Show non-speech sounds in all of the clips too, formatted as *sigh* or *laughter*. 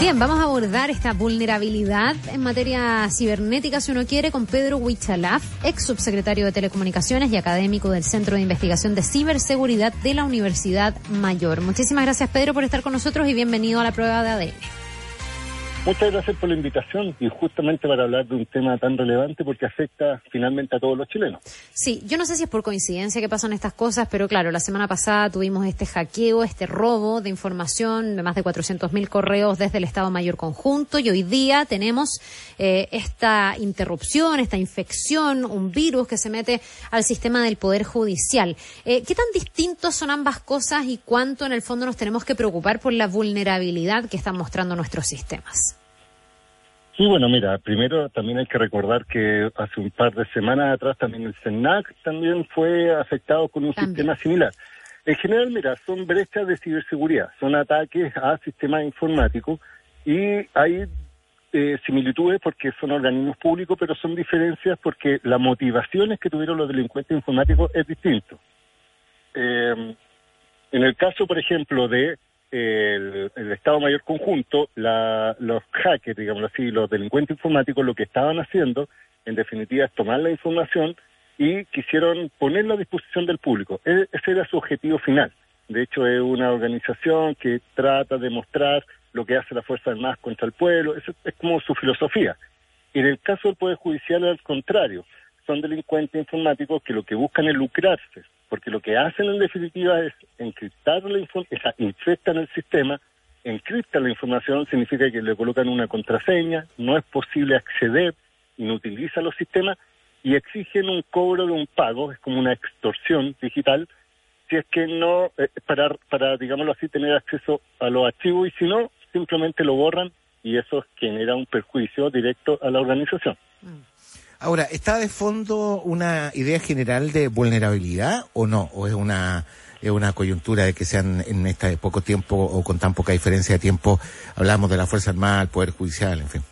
Bien, vamos a abordar esta vulnerabilidad en materia cibernética, si uno quiere, con Pedro Huichalaf, ex subsecretario de Telecomunicaciones y académico del Centro de Investigación de Ciberseguridad de la Universidad Mayor. Muchísimas gracias, Pedro, por estar con nosotros y bienvenido a la prueba de ADN. Muchas gracias por la invitación y justamente para hablar de un tema tan relevante porque afecta finalmente a todos los chilenos. Sí, yo no sé si es por coincidencia que pasan estas cosas, pero claro, la semana pasada tuvimos este hackeo, este robo de información de más de 400.000 correos desde el Estado Mayor Conjunto y hoy día tenemos eh, esta interrupción, esta infección, un virus que se mete al sistema del Poder Judicial. Eh, ¿Qué tan distintos son ambas cosas y cuánto en el fondo nos tenemos que preocupar por la vulnerabilidad que están mostrando nuestros sistemas? Sí, bueno, mira, primero también hay que recordar que hace un par de semanas atrás también el CENAC también fue afectado con un sistema similar. En general, mira, son brechas de ciberseguridad, son ataques a sistemas informáticos y hay eh, similitudes porque son organismos públicos, pero son diferencias porque las motivaciones que tuvieron los delincuentes informáticos es distinto. Eh, en el caso, por ejemplo, de el, Estado Mayor Conjunto, los hackers, digamos así, los delincuentes informáticos, lo que estaban haciendo, en definitiva, es tomar la información y quisieron ponerla a disposición del público. E, ese era su objetivo final. De hecho, es una organización que trata de mostrar lo que hace la Fuerza Armada contra el pueblo. Eso es como su filosofía. En el caso del Poder Judicial, al contrario, son delincuentes informáticos que lo que buscan es lucrarse porque lo que hacen en definitiva es encriptar la información, infectan el sistema, encriptan la información, significa que le colocan una contraseña, no es posible acceder, inutilizan los sistemas y exigen un cobro de un pago, es como una extorsión digital, si es que no, eh, para, para, digámoslo así, tener acceso a los archivos y si no, simplemente lo borran y eso genera un perjuicio directo a la organización. Mm. Ahora, ¿está de fondo una idea general de vulnerabilidad o no? ¿O es una, es una coyuntura de que sean en este poco tiempo o con tan poca diferencia de tiempo, hablamos de la Fuerza Armada, el Poder Judicial, en fin?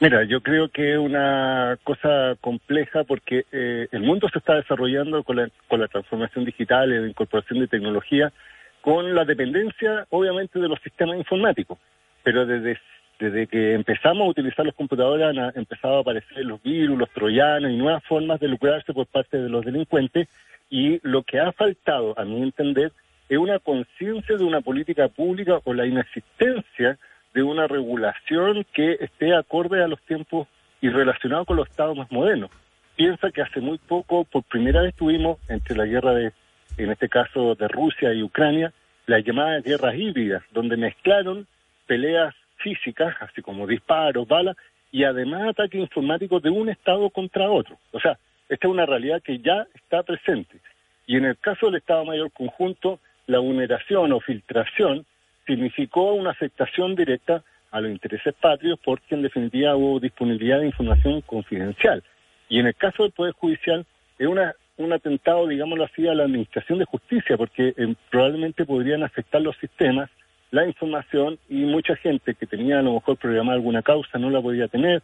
Mira, yo creo que es una cosa compleja porque eh, el mundo se está desarrollando con la, con la transformación digital la incorporación de tecnología, con la dependencia, obviamente, de los sistemas informáticos. Pero desde desde que empezamos a utilizar los computadores han empezado a aparecer los virus, los troyanos y nuevas formas de lucrarse por parte de los delincuentes y lo que ha faltado, a mi entender, es una conciencia de una política pública o la inexistencia de una regulación que esté acorde a los tiempos y relacionado con los estados más modernos. Piensa que hace muy poco, por primera vez tuvimos, entre la guerra de, en este caso de Rusia y Ucrania, las llamadas guerras híbridas, donde mezclaron peleas físicas, así como disparos, balas, y además ataques informáticos de un Estado contra otro. O sea, esta es una realidad que ya está presente. Y en el caso del Estado Mayor Conjunto, la vulneración o filtración significó una afectación directa a los intereses patrios porque en definitiva hubo disponibilidad de información confidencial. Y en el caso del Poder Judicial es una, un atentado, digámoslo así, a la Administración de Justicia porque eh, probablemente podrían afectar los sistemas la información y mucha gente que tenía a lo mejor programada alguna causa no la podía tener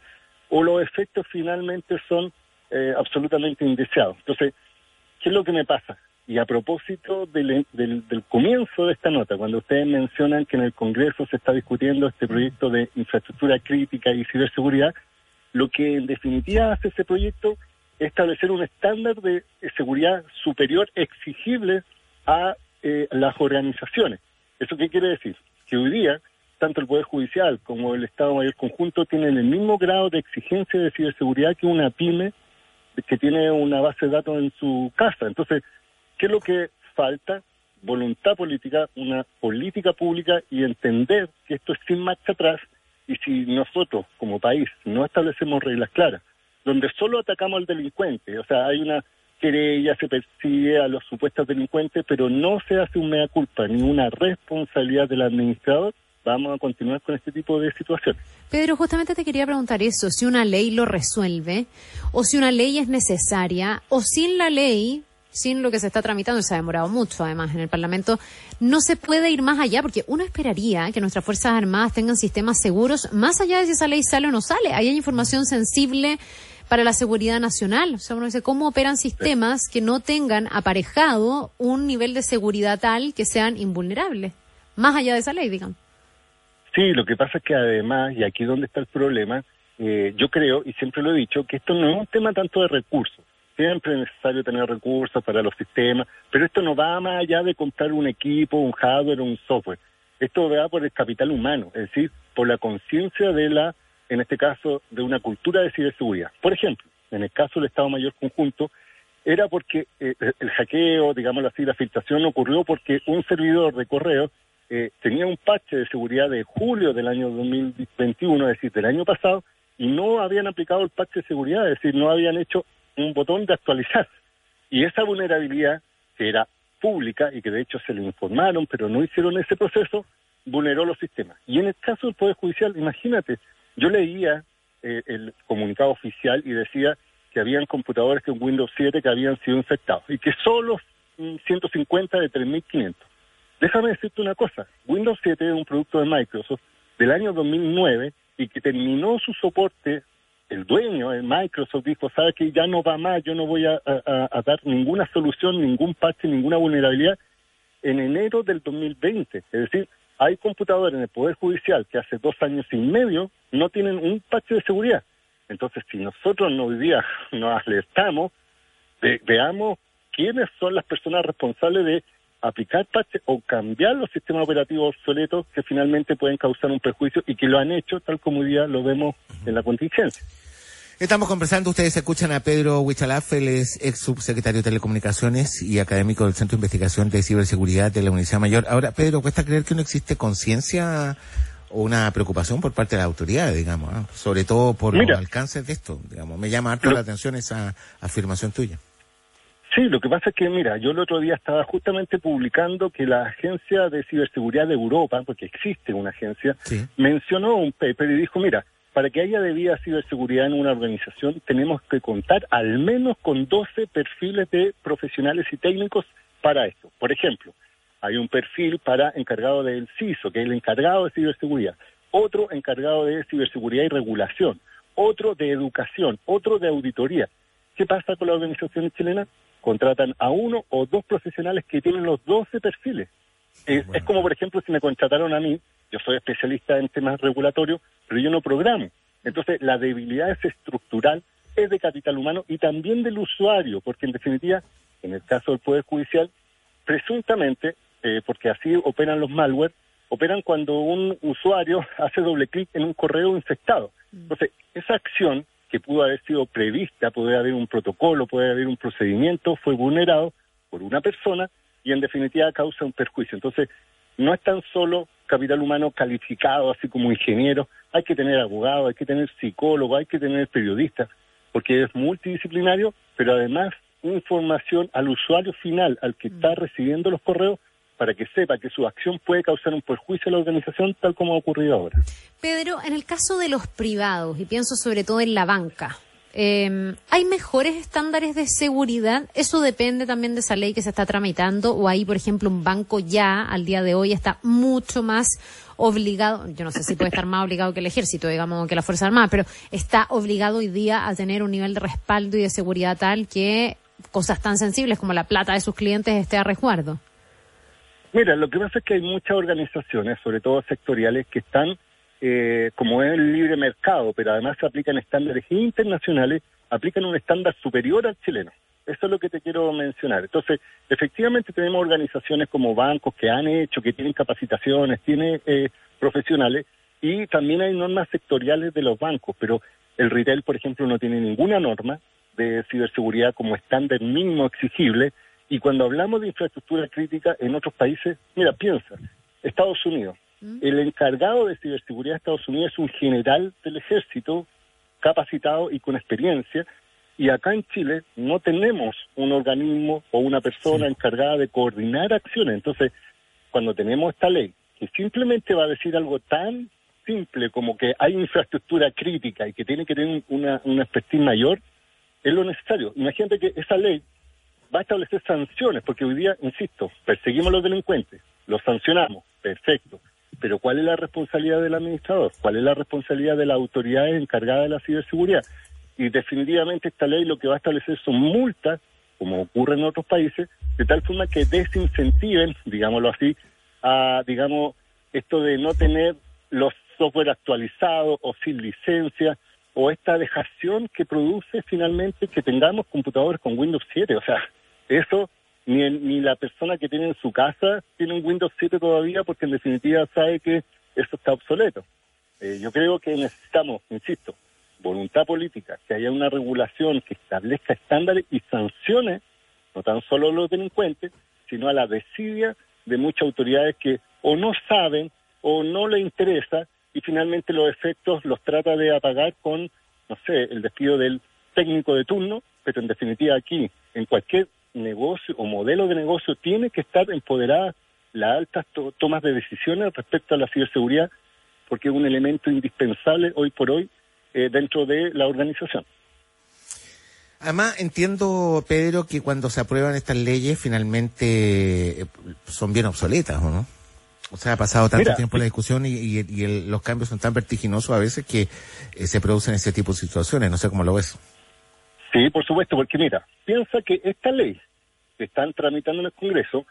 o los efectos finalmente son eh, absolutamente indeseados. Entonces, ¿qué es lo que me pasa? Y a propósito del, del, del, comienzo de esta nota, cuando ustedes mencionan que en el Congreso se está discutiendo este proyecto de infraestructura crítica y ciberseguridad, lo que en definitiva hace ese proyecto es establecer un estándar de seguridad superior exigible a eh, las organizaciones. ¿Eso qué quiere decir? Que hoy día, tanto el Poder Judicial como el Estado Mayor Conjunto tienen el mismo grado de exigencia de ciberseguridad que una pyme que tiene una base de datos en su casa. Entonces, ¿qué es lo que falta? Voluntad política, una política pública y entender que esto es sin marcha atrás y si nosotros como país no establecemos reglas claras, donde solo atacamos al delincuente, o sea, hay una querella, se persigue a los supuestos delincuentes, pero no se hace un mea culpa ni una responsabilidad del administrador, vamos a continuar con este tipo de situaciones. Pedro, justamente te quería preguntar eso, si una ley lo resuelve, o si una ley es necesaria, o sin la ley, sin lo que se está tramitando, y se ha demorado mucho además en el Parlamento, no se puede ir más allá, porque uno esperaría que nuestras Fuerzas Armadas tengan sistemas seguros, más allá de si esa ley sale o no sale. Ahí hay información sensible para la seguridad nacional. O sea, uno dice, ¿cómo operan sistemas que no tengan aparejado un nivel de seguridad tal que sean invulnerables? Más allá de esa ley, digamos. Sí, lo que pasa es que además, y aquí es donde está el problema, eh, yo creo, y siempre lo he dicho, que esto no es un tema tanto de recursos. Siempre es necesario tener recursos para los sistemas, pero esto no va más allá de comprar un equipo, un hardware un software. Esto va por el capital humano, es decir, por la conciencia de la, en este caso, de una cultura de ciberseguridad. Por ejemplo, en el caso del Estado Mayor Conjunto, era porque eh, el hackeo, digamos así, la filtración ocurrió porque un servidor de correo eh, tenía un parche de seguridad de julio del año 2021, es decir, del año pasado, y no habían aplicado el parche de seguridad, es decir, no habían hecho un botón de actualizar. Y esa vulnerabilidad, que era pública y que de hecho se le informaron, pero no hicieron ese proceso, vulneró los sistemas. Y en el caso del Poder Judicial, imagínate, yo leía eh, el comunicado oficial y decía que habían computadores con Windows 7 que habían sido infectados y que solo 150 de 3.500. Déjame decirte una cosa, Windows 7 es un producto de Microsoft del año 2009 y que terminó su soporte, el dueño, el Microsoft, dijo, sabe que ya no va más, yo no voy a, dar ninguna solución, ningún parche, ninguna vulnerabilidad en enero del 2020. Es decir, hay computadores en el Poder Judicial que hace dos años y medio no tienen un parche de seguridad. Entonces, si nosotros no hoy día *laughs* nos alertamos, veamos quiénes son las personas responsables de aplicar parches o cambiar los sistemas operativos obsoletos que finalmente pueden causar un perjuicio y que lo han hecho tal como hoy día lo vemos en la contingencia. Estamos conversando, ustedes escuchan a Pedro Huichalaf, él es ex subsecretario de Telecomunicaciones y académico del Centro de Investigación de Ciberseguridad de la Universidad Mayor. Ahora, Pedro, ¿cuesta creer que no existe conciencia o una preocupación por parte de las autoridades, digamos, ¿ah? sobre todo por los alcances de esto? Digamos, me llama harto la atención esa afirmación tuya. Sí, lo que pasa es que, mira, yo el otro día estaba justamente publicando que la Agencia de Ciberseguridad de Europa, porque existe una agencia, mencionó un paper y dijo, mira, para que haya debida ciberseguridad en una organización tenemos que contar al menos con 12 perfiles de profesionales y técnicos para esto. Por ejemplo, hay un perfil para encargado del CISO, que es el encargado de ciberseguridad, otro encargado de ciberseguridad y regulación, otro de educación, otro de auditoría. ¿Qué pasa con las organizaciones chilenas? contratan a uno o dos profesionales que tienen los 12 perfiles. Es, como, por ejemplo, si me contrataron a mí, yo soy especialista en temas regulatorios, pero yo no programo. Entonces, la debilidad es estructural, es de capital humano y también del usuario, porque en definitiva, en el caso del Poder Judicial, presuntamente, eh, porque así operan los malware, operan cuando un usuario *laughs* hace doble clic en un correo infectado. Mm. Entonces, esa acción que pudo haber sido prevista, puede haber un protocolo, puede haber un procedimiento, fue vulnerado por una persona y en definitiva causa un perjuicio. Entonces, no es tan solo capital humano calificado, así como ingeniero, hay que tener abogado, hay que tener psicólogo, hay que tener periodista, porque es multidisciplinario, pero además información al usuario final, al que está recibiendo los correos, para que sepa que su acción puede causar un perjuicio a la organización tal como ha ocurrido ahora. Pedro, en el caso de los privados, y pienso sobre todo en la banca, em, ¿hay mejores estándares de seguridad? ¿Eso depende también de esa ley que se está tramitando? ¿O ahí, por ejemplo, un banco ya al día de hoy está mucho más obligado, yo no sé si puede estar más obligado que el ejército, digamos, que la Fuerza Armada, pero está obligado hoy día a tener un nivel de respaldo y de seguridad tal que cosas tan sensibles como la plata de sus clientes esté a resguardo? Mira, lo que pasa es que hay muchas organizaciones, sobre todo sectoriales, que están, eh, como es el libre mercado, pero además se aplican estándares internacionales, aplican un estándar superior al chileno. Eso es lo que te quiero mencionar. Entonces, efectivamente tenemos organizaciones como bancos que han hecho, que tienen capacitaciones, tienen eh, profesionales, y también hay normas sectoriales de los bancos, pero el retail, por ejemplo, no tiene ninguna norma de ciberseguridad como estándar mínimo exigible, y cuando hablamos de infraestructura crítica en otros países, mira, piensa, Estados Unidos. El encargado de ciberseguridad de Estados Unidos es un general del ejército capacitado y con experiencia. Y acá en Chile no tenemos un organismo o una persona encargada de coordinar acciones. Entonces, cuando tenemos esta ley que simplemente va a decir algo tan simple como que hay infraestructura crítica y que tiene que tener una, una expertise mayor, es lo necesario. Imagínate que esa ley va a establecer sanciones, porque hoy día, insisto, perseguimos a los delincuentes, los sancionamos, perfecto, pero ¿cuál es la responsabilidad del administrador? ¿Cuál es la responsabilidad de las autoridades encargadas de la ciberseguridad? Y definitivamente esta ley lo que va a establecer son multas, como ocurre en otros países, de tal forma que desincentiven, digámoslo así, a, digamos, esto de no tener los software actualizados o sin licencia, o esta dejación que produce finalmente que tengamos computadores con Windows 7. O sea, eso ni, ni la persona que tiene en su casa tiene un Windows 7 todavía porque en definitiva sabe que eso está obsoleto. Eh, yo creo que necesitamos, insisto, voluntad política, que haya una regulación que establezca estándares y sancione no tan solo los delincuentes, sino a la desidia de muchas autoridades que o no saben o no les interesa y finalmente los efectos los trata de apagar con, no sé, el despido del técnico de turno, pero en definitiva aquí, en cualquier negocio o modelo de negocio, tiene que estar empoderada las altas tomas de decisiones respecto a la ciberseguridad, porque es un elemento indispensable hoy por hoy eh, dentro de la organización. Además, entiendo, Pedro, que cuando se aprueban estas leyes finalmente eh, son bien obsoletas, ¿o no? O sea, ha pasado tanto tiempo la discusión y, los cambios son tan vertiginosos a veces que eh, se producen ese tipo de situaciones. No sé cómo lo ves. Sí, por supuesto, porque mira, piensa que esta ley que están tramitando en el Congreso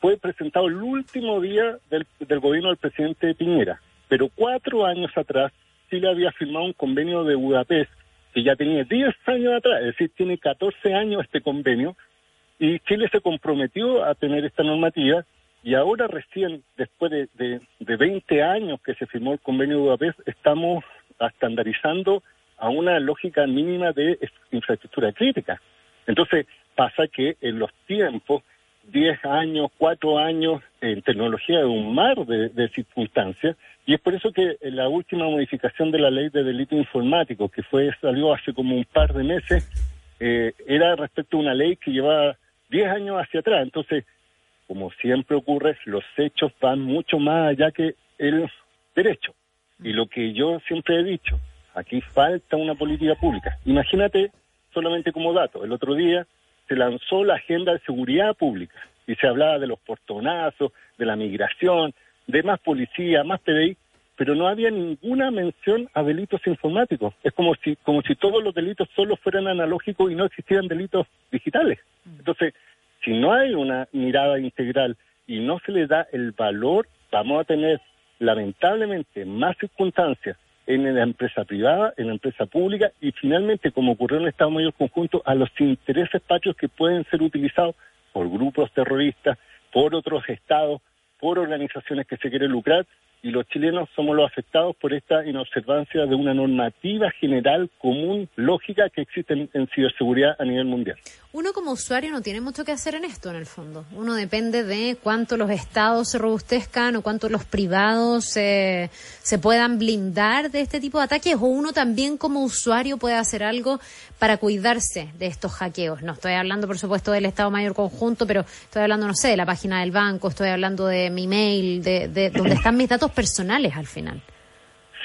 fue presentado el último día del, del gobierno del presidente Piñera, pero cuatro años atrás Chile había firmado un convenio de Budapest que ya tenía 10 años atrás, es decir, tiene 14 años este convenio, y Chile se comprometió a tener esta normativa, y ahora recién, después de, de, de 20 años que se firmó el convenio de Budapest, estamos estandarizando a una lógica mínima de infraestructura crítica. Entonces, pasa que en los tiempos, 10 años, 4 años, en tecnología de un mar de circunstancias, y es por eso que la última modificación de la ley de delito informático, que fue salió hace como un par de meses, eh, era respecto a una ley que llevaba 10 años hacia atrás. Entonces, como siempre ocurre, los hechos van mucho más allá que el derecho. Y lo que yo siempre he dicho, aquí falta una política pública. Imagínate, solamente como dato, el otro día se lanzó la agenda de seguridad pública y se hablaba de los portonazos, de la migración, de más policía, más PDI, pero no había ninguna mención a delitos informáticos. Es como si, como si todos los delitos solo fueran analógicos y no existieran delitos digitales. Mm. Entonces, si no hay una mirada integral y no se le da el valor, vamos a tener lamentablemente más circunstancias en la empresa privada, en la empresa pública y finalmente, como ocurrió en el Estado Mayor Conjunto, a los intereses patrios que pueden ser utilizados por grupos terroristas, por otros estados, por organizaciones que se quieren lucrar y los chilenos somos los afectados por esta inobservancia de una normativa general común, lógica, que existe en, ciberseguridad a nivel mundial. Uno como usuario no tiene mucho que hacer en esto, en el fondo. Uno depende de cuánto los estados se robustezcan o cuánto los privados se puedan blindar de este tipo de ataques, o uno también como usuario puede hacer algo para cuidarse de estos hackeos. No estoy hablando, por supuesto, del Estado Mayor Conjunto, pero estoy hablando, no sé, de la página del banco, estoy hablando de mi mail, de, de donde están mis datos personales al final.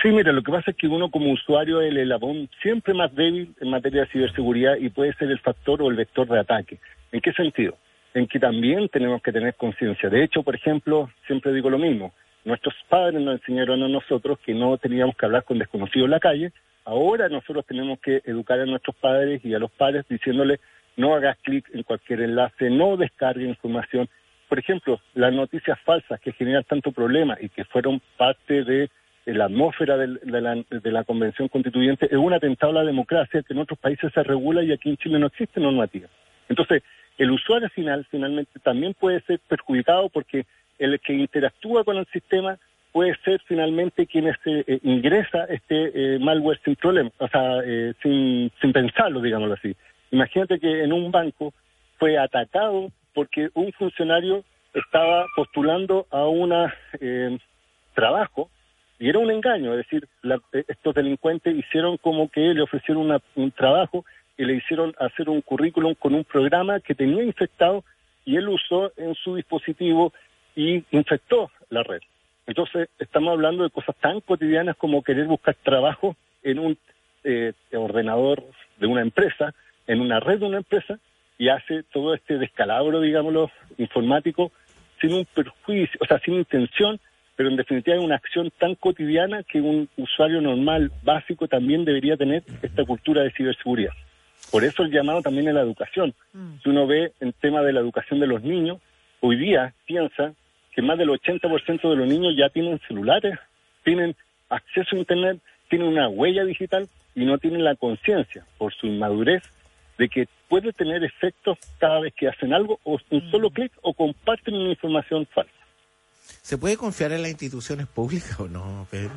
Sí, mira, lo que pasa es que uno como usuario es el eslabón siempre más débil en materia de ciberseguridad y puede ser el factor o el vector de ataque. ¿En qué sentido? En que también tenemos que tener conciencia. De hecho, por ejemplo, siempre digo lo mismo. Nuestros padres nos enseñaron a nosotros que no teníamos que hablar con desconocidos en la calle. Ahora nosotros tenemos que educar a nuestros padres y a los padres diciéndoles no hagas clic en cualquier enlace, no descargue información, por ejemplo, las noticias falsas que generan tanto problema y que fueron parte de, la atmósfera de, la, Convención Constituyente es un atentado a la democracia que en otros países se regula y aquí en Chile no existe normativa. Entonces, el usuario final finalmente también puede ser perjudicado porque el que interactúa con el sistema puede ser finalmente quien este, eh, ingresa este eh, malware sin problema, o sea, eh, sin, sin pensarlo, digámoslo así. Imagínate que en un banco fue atacado porque un funcionario estaba postulando a un eh, trabajo y era un engaño, es decir, eh, estos delincuentes hicieron como que le ofrecieron un trabajo y le hicieron hacer un currículum con un programa que tenía infectado y él usó en su dispositivo y infectó la red. Entonces, estamos hablando de cosas tan cotidianas como querer buscar trabajo en un eh, ordenador de una empresa, en una red de una empresa, y hace todo este descalabro, digámoslo, informático, sin un perjuicio, o sea, sin intención, pero en definitiva es una acción tan cotidiana que un usuario normal, básico, también debería tener esta cultura de ciberseguridad. Por eso el llamado también a la educación. Mm. Si uno ve el tema de la educación de los niños, hoy día piensa que más del 80% de los niños ya tienen celulares tienen acceso a Internet, tienen una huella digital y no tienen la conciencia, por su inmadurez, de que puede tener efectos cada vez que hacen algo o un mm. solo clic o comparten una información falsa. ¿Se puede confiar en las instituciones públicas o no, Pedro?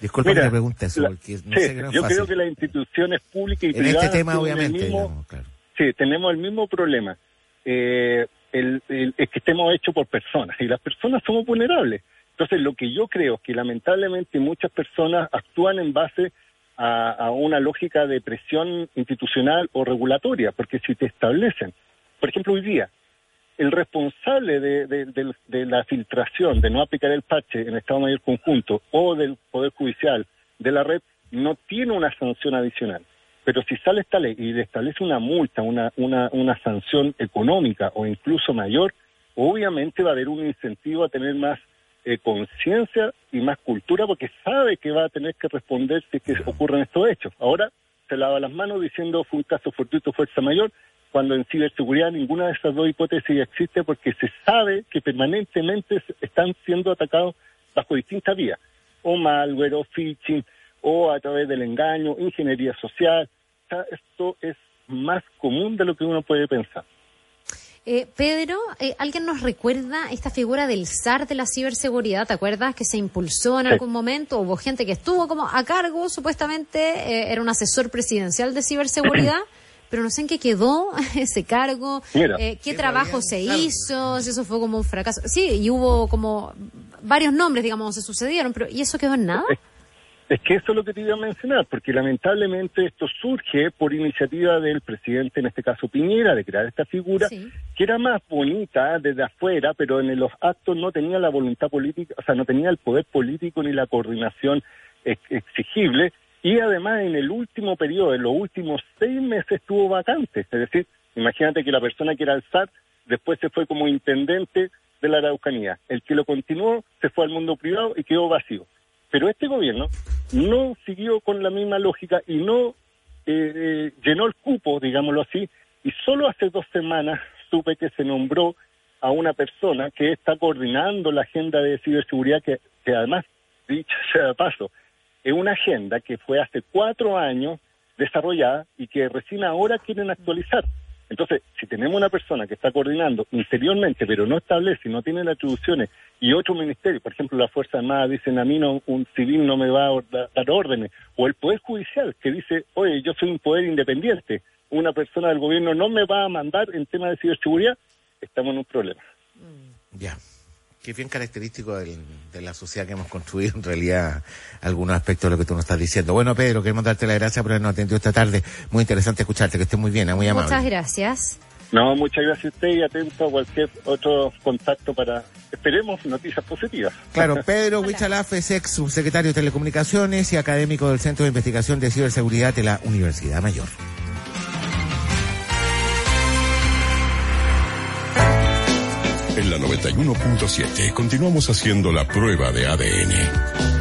Disculpa que pregunte eso, porque no sé Yo creo que las instituciones públicas y privadas... En este tema, obviamente, Sí, tenemos el mismo problema. Eh, el, es que estemos hechos por personas y las personas somos vulnerables. Entonces, lo que yo creo es que lamentablemente muchas personas actúan en base a, una lógica de presión institucional o regulatoria, porque si te establecen, por ejemplo, hoy día, el responsable de, la filtración, de no aplicar el parche en Estado Mayor Conjunto o del Poder Judicial de la red, no tiene una sanción adicional. Pero si sale esta ley y le establece una multa, una, una, una sanción económica o incluso mayor, obviamente va a haber un incentivo a tener más eh, conciencia y más cultura porque sabe que va a tener que responder si que ocurren estos hechos. Ahora se lava las manos diciendo fue un caso fortuito, fuerza mayor, cuando en ciberseguridad ninguna de esas dos hipótesis existe porque se sabe que permanentemente están siendo atacados bajo distintas vías, o malware, o phishing, o a través del engaño, ingeniería social. esto es más común de lo que uno puede pensar. Eh, Pedro, eh, ¿alguien nos recuerda esta figura del SAR de la ciberseguridad? ¿Te acuerdas que se impulsó en algún momento? Hubo gente que estuvo como a cargo, supuestamente, eh, era un asesor presidencial de ciberseguridad. *clears throat* pero no sé en qué quedó *laughs* ese cargo, qué trabajo se hizo, si eso fue como un fracaso. Sí, y hubo como varios nombres, digamos, se sucedieron, pero ¿y eso quedó en nada? Es que eso es lo que te iba a mencionar, porque lamentablemente esto surge por iniciativa del presidente, en este caso Piñera, de crear esta figura, que era más bonita desde afuera, pero en los actos no tenía la voluntad política, o sea, no tenía el poder político ni la coordinación exigible, y además en el último periodo, en los últimos seis meses, estuvo vacante. Es decir, imagínate que la persona que era el SAT después se fue como intendente de la Araucanía. El que lo continuó se fue al mundo privado y quedó vacío. Pero este gobierno no siguió con la misma lógica y no eh, eh, llenó el cupo, digámoslo así, y solo hace dos semanas supe que se nombró a una persona que está coordinando la agenda de ciberseguridad, que, que además, dicho *laughs* sea de paso, es una agenda que fue hace cuatro años desarrollada y que recién ahora quieren actualizar. Entonces, si tenemos una persona que está coordinando interiormente, pero no establece, no tiene las atribuciones, y otro ministerio, por ejemplo, la Fuerza Armada dicen a mí no, un civil no me va a dar órdenes, o el Poder Judicial que dice, oye, yo soy un poder independiente, una persona del gobierno no me va a mandar en tema de ciberseguridad, estamos en un problema. Ya que es bien característico de la sociedad que hemos construido, en realidad, algunos aspectos de lo que tú nos estás diciendo. Bueno, Pedro, queremos darte la gracias por habernos atendido esta tarde. Muy interesante escucharte, que estés muy bien, ¿eh? muy amable. Muchas gracias. No, muchas gracias a usted y atento a cualquier otro contacto para, esperemos, noticias positivas. Claro, *laughs* Pedro Huichalaf es ex subsecretario de Telecomunicaciones y académico del Centro de Investigación de Ciberseguridad de la Universidad Mayor. 91.7 continuamos haciendo la prueba de ADN